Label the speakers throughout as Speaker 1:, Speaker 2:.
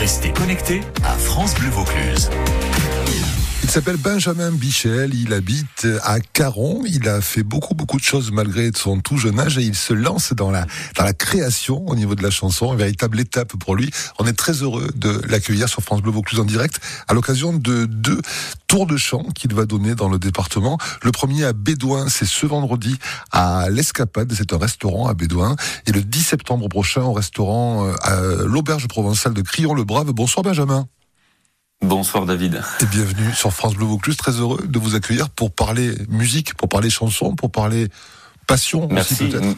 Speaker 1: Restez connectés à France Bleu Vaucluse.
Speaker 2: Il s'appelle Benjamin Bichel, il habite à Caron, il a fait beaucoup beaucoup de choses malgré son tout jeune âge et il se lance dans la, dans la création au niveau de la chanson, une véritable étape pour lui. On est très heureux de l'accueillir sur France Bleu Vaucluse en direct à l'occasion de deux tours de chant qu'il va donner dans le département. Le premier à Bédouin, c'est ce vendredi à l'Escapade, c'est un restaurant à Bédouin et le 10 septembre prochain au restaurant euh, à l'Auberge provençale de Crillon-le-Brave. Bonsoir Benjamin.
Speaker 3: Bonsoir David.
Speaker 2: Et bienvenue sur France Bleu Vaucluse. Très heureux de vous accueillir pour parler musique, pour parler chanson, pour parler passion
Speaker 3: merci.
Speaker 2: aussi peut-être.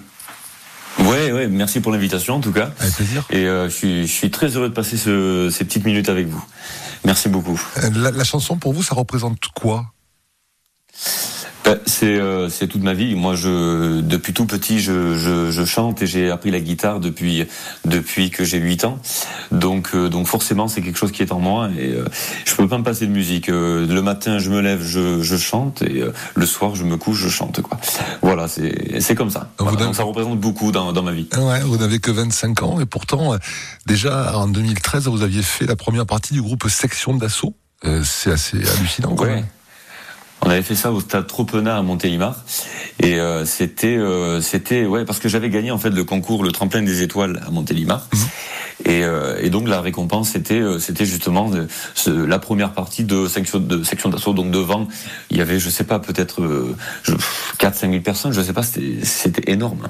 Speaker 3: Ouais, ouais, merci pour l'invitation en tout cas.
Speaker 2: Avec plaisir.
Speaker 3: Et euh, je, suis, je suis très heureux de passer ce, ces petites minutes avec vous. Merci beaucoup.
Speaker 2: La, la chanson pour vous, ça représente quoi?
Speaker 3: Ben, C'est euh, c'est toute ma vie. Moi, je depuis tout petit, je, je, je chante et j'ai appris la guitare depuis depuis que j'ai 8 ans. Donc euh, donc forcément, c'est quelque chose qui est en moi et euh, je peux pas me passer de musique. Euh, le matin, je me lève, je, je chante et euh, le soir, je me couche, je chante quoi. Voilà, c'est c'est comme ça. Voilà, donc ça représente beaucoup dans dans ma vie.
Speaker 2: Ouais, vous n'avez que 25 ans et pourtant, déjà en 2013, vous aviez fait la première partie du groupe Section d'Assaut. Euh, c'est assez hallucinant. quand
Speaker 3: Ouais.
Speaker 2: même.
Speaker 3: On avait fait ça au stade Tropenat à Montélimar. Et euh, c'était euh, c'était ouais parce que j'avais gagné en fait le concours le tremplin des étoiles à Montélimar et, euh, et donc la récompense c'était euh, c'était justement de- ce- la première partie de section de section d'assaut donc devant il y avait je sais pas peut-être euh, je- 4 5 000 personnes je sais pas c'était c'était énorme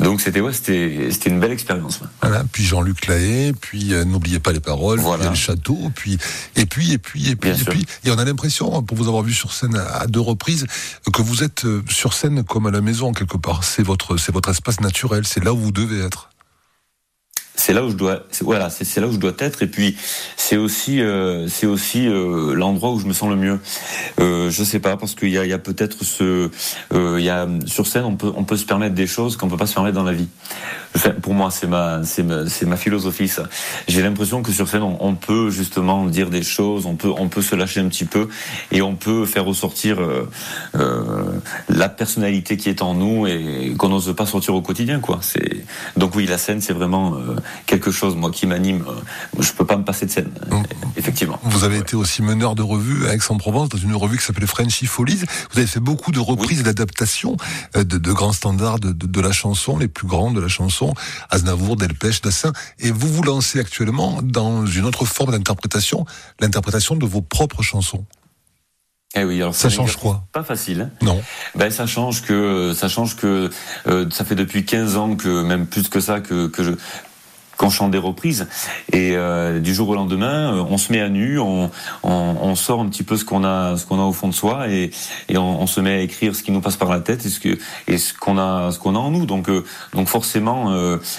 Speaker 3: donc c'était ouais c'était c'était une belle expérience.
Speaker 2: Voilà. Puis Jean-Luc Lahaye, puis euh, n'oubliez pas les paroles, puis
Speaker 3: Voilà.
Speaker 2: il y a le château, puis et puis et puis et puis
Speaker 3: Bien
Speaker 2: et
Speaker 3: sûr.
Speaker 2: puis et on a l'impression, pour vous avoir vu sur scène à deux reprises, que vous êtes euh, sur scène comme à la maison quelque part. C'est votre c'est votre espace naturel, c'est là où vous devez être.
Speaker 3: C'est là où je dois voilà c'est là où je dois être. Et puis c'est aussi euh, c'est aussi euh, l'endroit où je me sens le mieux. Euh, je sais pas parce qu'il y a, a peut-être ce euh, il y a sur scène on peut on peut se permettre des choses qu'on peut pas se permettre dans la vie. Pour moi c'est ma c'est ma ma philosophie ça. J'ai l'impression que sur scène on, peut justement dire des choses on peut on peut se lâcher un petit peu et on peut faire ressortir euh, euh, la personnalité qui est en nous et qu'on n'ose pas sortir au quotidien quoi. C'est donc oui la scène c'est vraiment quelque chose moi qui m'anime Euh, je peux pas me passer de scène
Speaker 2: Mm.
Speaker 3: effectivement
Speaker 2: Vous avez été aussi meneur de revue à Aix-en-Provence dans une revue qui s'appelait Frenchy Follies. Vous avez fait beaucoup de reprises et d'adaptations euh, de, de grands standards de, de, de la chanson, les plus grands de la chanson, Aznavour, Delpech, Dassin. Et vous vous lancez actuellement dans une autre forme d'interprétation, l'interprétation de vos propres chansons.
Speaker 3: Eh oui alors
Speaker 2: Ça change quoi?
Speaker 3: pas facile hein.
Speaker 2: Non.
Speaker 3: Ben ça change que ça change que euh, ça fait depuis 15 ans que même plus que ça que que je qu'on chante des reprises. Et euh, du jour au lendemain euh, on se met à nu on, sort un petit peu ce qu'on a ce qu'on a au fond de soi et, on, se met à écrire ce qui nous passe par la tête et ce qu'on a ce qu'on a en nous. Donc euh, donc forcément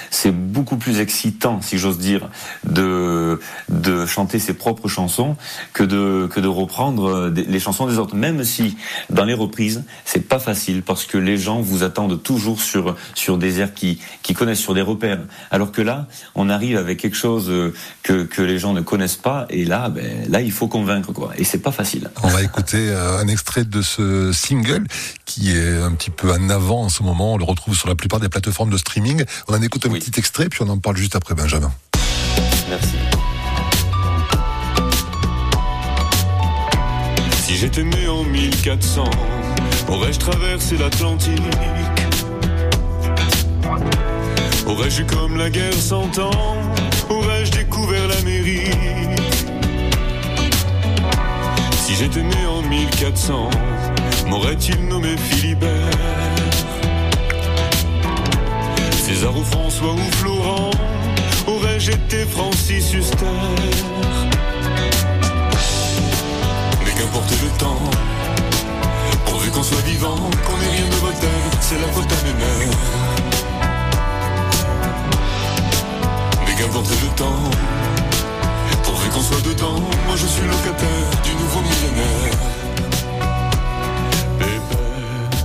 Speaker 3: c'est beaucoup plus excitant si j'ose dire de de chanter ses propres chansons que de que de reprendre les chansons des autres. Même si dans les reprises c'est pas facile parce que les gens vous attendent toujours sur sur des airs qui qui connaissent sur des repères. Alors que là on arrive avec quelque chose euh, que que les gens ne connaissent pas et là ben là il faut convaincre quoi et c'est pas facile
Speaker 2: On va écouter euh, un extrait de ce single qui est un petit peu en avant en ce moment. On le retrouve sur la plupart des plateformes de streaming. On en écoute un
Speaker 3: Oui.
Speaker 2: petit extrait puis on en parle juste après Benjamin.
Speaker 3: merci
Speaker 4: Si j'étais né en 1400, aurais-je traversé l'Atlantique? Aurais-je eu comme la guerre cent ans? Aurais-je découvert l'Amérique Si j'étais né en 1400, m'aurait-il nommé Philibert? César ou François ou Florent Aurais-je été Francis Huster? Mais qu'importe le temps, pourvu qu'on soit vivant, qu'on ait rien de Voltaire, c'est la faute à mes mères. Mais qu'importe le temps, pourvu qu'on soit dedans, moi je suis locataire du nouveau millénaire. Pépère.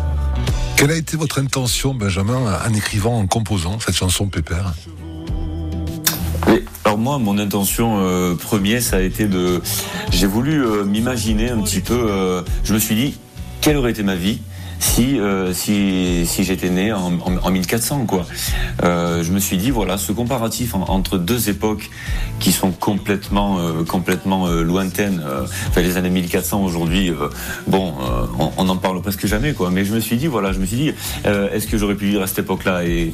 Speaker 2: Quelle a été votre intention, Benjamin, en écrivant, en composant cette chanson Pépère?
Speaker 3: Et alors moi, mon intention euh, première, ça a été de, j'ai voulu euh, m'imaginer un petit peu. euh, je me suis dit, quelle aurait été ma vie si euh, si, si j'étais né en, en, 1400 quoi. Euh, je me suis dit voilà ce comparatif entre deux époques qui sont complètement complètement lointaines. les années 1400 aujourd'hui, bon, on n'en parle presque jamais quoi. Mais je me suis dit voilà, je me suis dit est-ce que j'aurais pu vivre à cette époque-là? Et,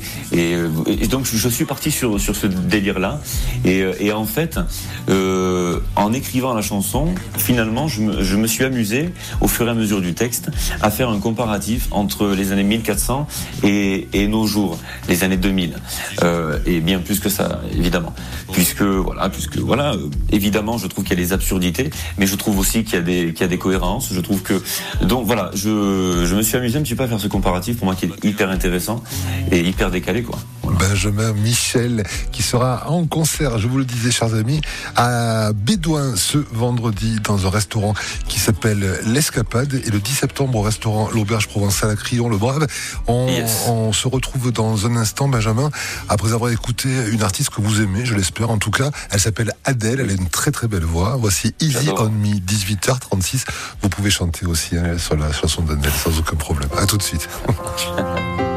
Speaker 3: donc je, suis parti sur sur ce délire là et, et en fait en écrivant la chanson, finalement je me, je me suis amusé au fur et à mesure du texte à faire un comparatif entre les années 1400 et, nos jours, les années 2000, euh, et bien plus que ça, évidemment, puisque voilà, puisque voilà, euh, évidemment, je trouve qu'il y a des absurdités, mais je trouve aussi qu'il y a des qu'il y a des cohérences. Je trouve que donc voilà, je, je me suis amusé un petit peu à faire ce comparatif pour moi qui est hyper intéressant et hyper décalé quoi.
Speaker 2: Benjamin Michel qui sera en concert, je vous le disais chers amis, à Bédouin ce vendredi dans un restaurant qui s'appelle L'Escapade et le 10 septembre au restaurant L'Auberge Provençale à Crillon-le-Brave. On, se retrouve dans un instant Benjamin après avoir écouté une artiste que vous aimez, je l'espère en tout cas. Elle s'appelle Adèle, elle a une très très belle voix. Voici Easy on Me, 18h36. Vous pouvez chanter aussi hein, sur la chanson d'Adèle sans aucun problème. À tout de suite.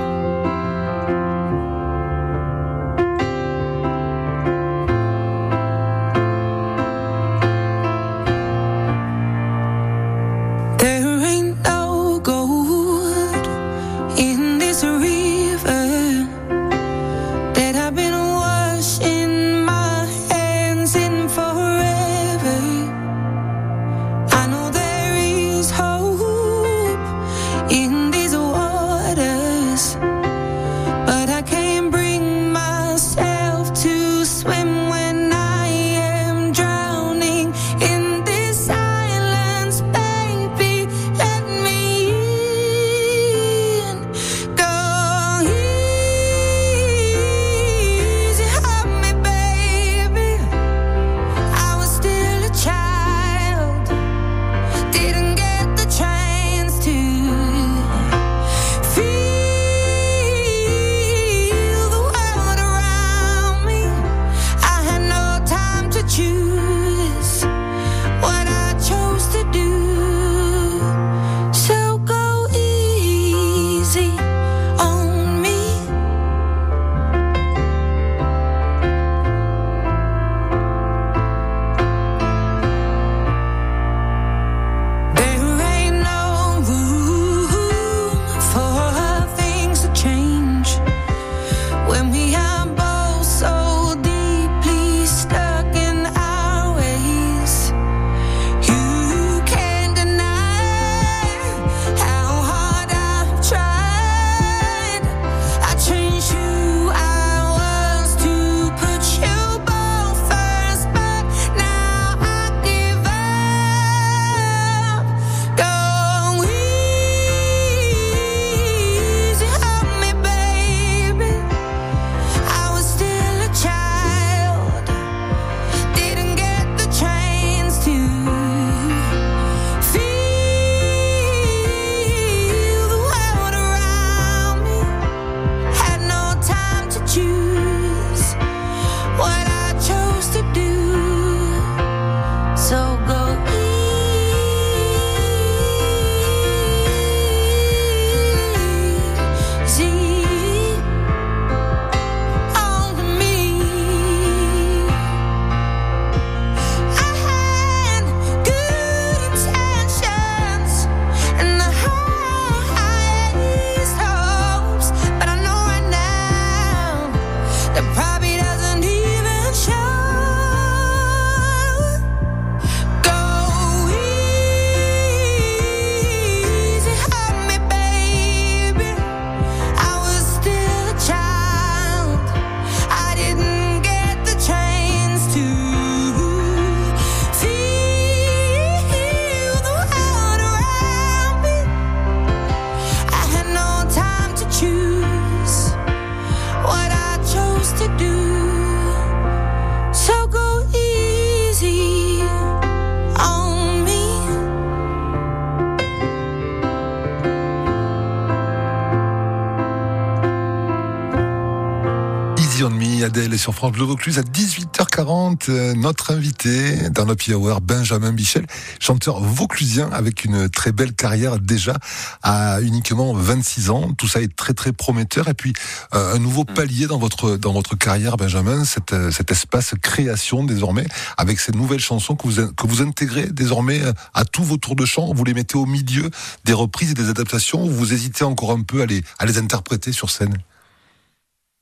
Speaker 2: sur France Bleu Vaucluse à 18h40. Euh, notre invité dans Happy Hour, Benjamin Bichel, chanteur vauclusien avec une très belle carrière déjà à uniquement 26 ans. Tout ça est très très prometteur. Et puis euh, un nouveau mm. palier dans votre dans votre carrière, Benjamin, cet, euh, cet espace création désormais avec ces nouvelles chansons que vous que vous intégrez désormais à tous vos tours de chant. Vous les mettez au milieu des reprises et des adaptations. Ou vous hésitez encore un peu à les à les interpréter sur scène.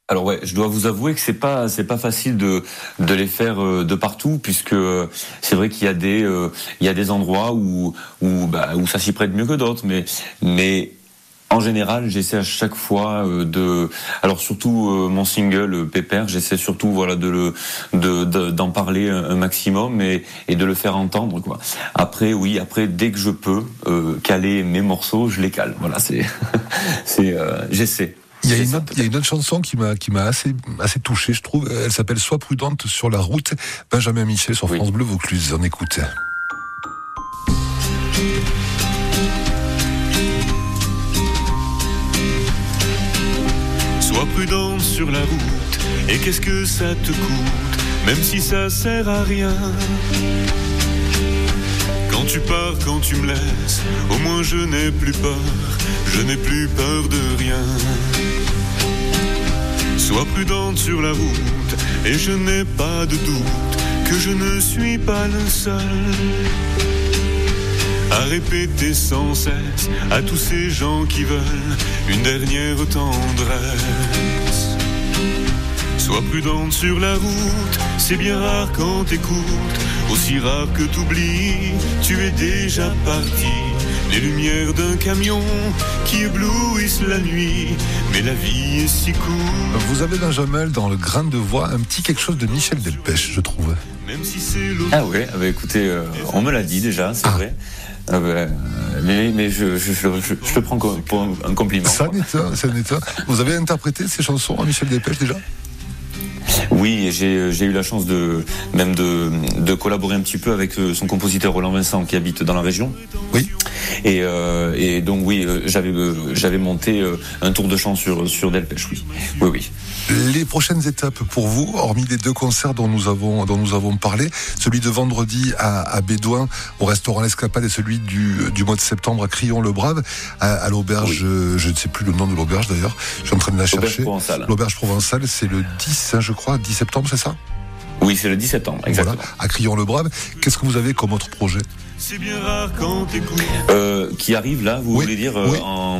Speaker 3: Alors ouais, je dois vous avouer que c'est pas c'est pas facile de de les faire euh, de partout puisque euh, c'est vrai qu'il y a des euh, il y a des endroits où où bah, où ça s'y prête mieux que d'autres mais mais en général, j'essaie à chaque fois de, alors surtout mon single Pépère, j'essaie surtout voilà de le, de d'en parler un maximum et, et de le faire entendre quoi. Après oui, après dès que je peux caler mes morceaux, je les cale. Voilà, c'est c'est j'essaie.
Speaker 2: Il y, a une autre, il y a une autre chanson qui m'a qui m'a assez assez touché, je trouve. Elle s'appelle Sois prudente sur la route. Benjamin Michel sur France Bleu Vaucluse. On écoute.
Speaker 4: Sois prudente sur la route. Et qu'est-ce que ça te coûte, même si ça sert à rien? Quand tu pars, quand tu me laisses, au moins je n'ai plus peur, je n'ai plus peur de rien. Sois prudente sur la route, et je n'ai pas de doute que je ne suis pas le seul. À répéter sans cesse à tous ces gens qui veulent une dernière tendresse. Sois prudente sur la route, c'est bien rare quand t'écoutes, aussi rare que t'oublies, tu es déjà parti les lumières d'un camion qui éblouissent la nuit, mais la vie est si courte.
Speaker 2: Vous avez Benjamin dans le grain de voix un petit quelque chose de Michel Delpech, je trouve.
Speaker 3: Même si c'est ah ouais, ah bah écoutez, euh, on me l'a dit déjà, c'est ah. vrai. Ah bah, mais, mais je, je, je, prends pour un compliment.
Speaker 2: Ça n'est ça n'est Vous avez interprété ces chansons à Michel Delpech déjà?
Speaker 3: Oui, j'ai eu la chance de même de, de, collaborer un petit peu avec euh, son compositeur Roland Vincent qui habite dans la région.
Speaker 2: Oui.
Speaker 3: Et, euh, et donc oui, euh, j'avais j'avais monté un tour de chant sur sur Delpech. Oui, oui, oui.
Speaker 2: Les prochaines étapes pour vous, hormis les deux concerts dont nous avons dont nous avons parlé, celui de vendredi à, à Bédouin au restaurant L'Escapade et celui du, du mois de septembre à Crillon-le-Brave à, l'auberge, je ne sais plus le nom de l'auberge d'ailleurs, je suis en train de la chercher. L'auberge provençale, c'est le 10, hein, je crois, 10 septembre, c'est ça?
Speaker 3: Oui, c'est le 10 septembre, exactement.
Speaker 2: à Crillon-le-Brave. Qu'est-ce que vous avez comme autre projet
Speaker 4: c'est bien rare quand
Speaker 3: euh, qui arrive là, vous voulez dire euh, en...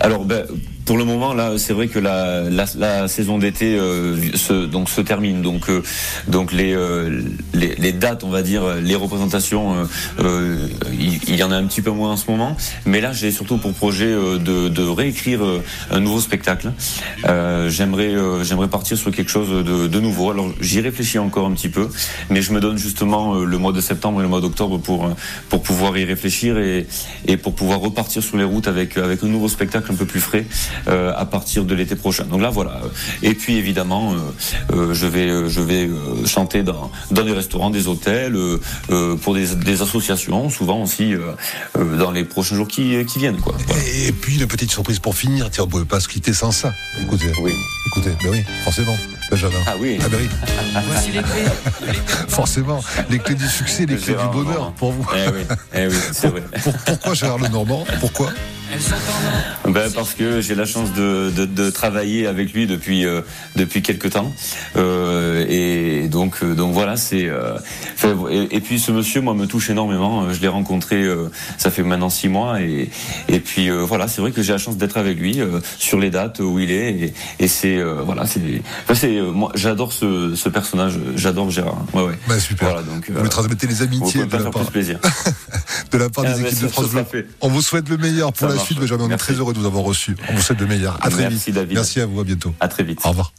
Speaker 3: Alors, ben, pour le moment, là, c'est vrai que la, la, la saison d'été euh, se, donc se termine. Donc, euh, donc les, euh, les, les, dates, on va dire, les représentations, il, y en a un petit peu moins en ce moment. Mais là, j'ai surtout pour projet de, de réécrire un nouveau spectacle. j'aimerais, j'aimerais partir sur quelque chose de, de nouveau. Alors, j'y réfléchis encore un petit peu, mais je me donne justement le mois de septembre et le mois d'octobre pour pour pouvoir y réfléchir et, et pour pouvoir repartir sur les routes avec avec un nouveau spectacle un peu plus frais. Euh, à partir de l'été prochain. Donc là, voilà. Et puis évidemment, euh, euh, je vais, je vais chanter dans, dans des restaurants, des hôtels, pour des, des, associations, souvent aussi dans les prochains jours qui, qui viennent. Quoi.
Speaker 2: Et, puis une petite surprise pour finir. Tiens, on ne pouvait pas se quitter sans ça. Écoutez, oui. écoutez, ben oui, forcément. Benjamin.
Speaker 3: Ah oui.
Speaker 2: Ah ben oui.
Speaker 5: Voici les clés.
Speaker 2: Forcément, les clés du succès, les clés du bonheur pour vous.
Speaker 3: Eh oui, eh oui c'est vrai.
Speaker 2: pourquoi Gérard Lenormand Pourquoi?
Speaker 3: Ben parce que j'ai la chance de, de, de, travailler avec lui depuis euh, depuis quelques temps. Euh, et donc euh, donc voilà c'est euh, et, puis ce monsieur moi me touche énormément. Je l'ai rencontré ça fait maintenant six mois et et puis voilà c'est vrai que j'ai la chance d'être avec lui sur les dates où il est et, et c'est voilà c'est moi j'adore ce, ce personnage. J'adore Gérard.
Speaker 2: Ouais ouais. Bah, super. Voilà, donc vous transmettez les amitiés
Speaker 3: de la, part, plaisir.
Speaker 2: de la part des ah, équipes de France on vous souhaite le meilleur pour la la suite, Benjamin. On est très heureux de vous avoir reçu. On vous souhaite de meilleur. À très
Speaker 3: Merci,
Speaker 2: vite.
Speaker 3: David.
Speaker 2: Merci à vous. À bientôt.
Speaker 3: À très vite.
Speaker 2: Au revoir.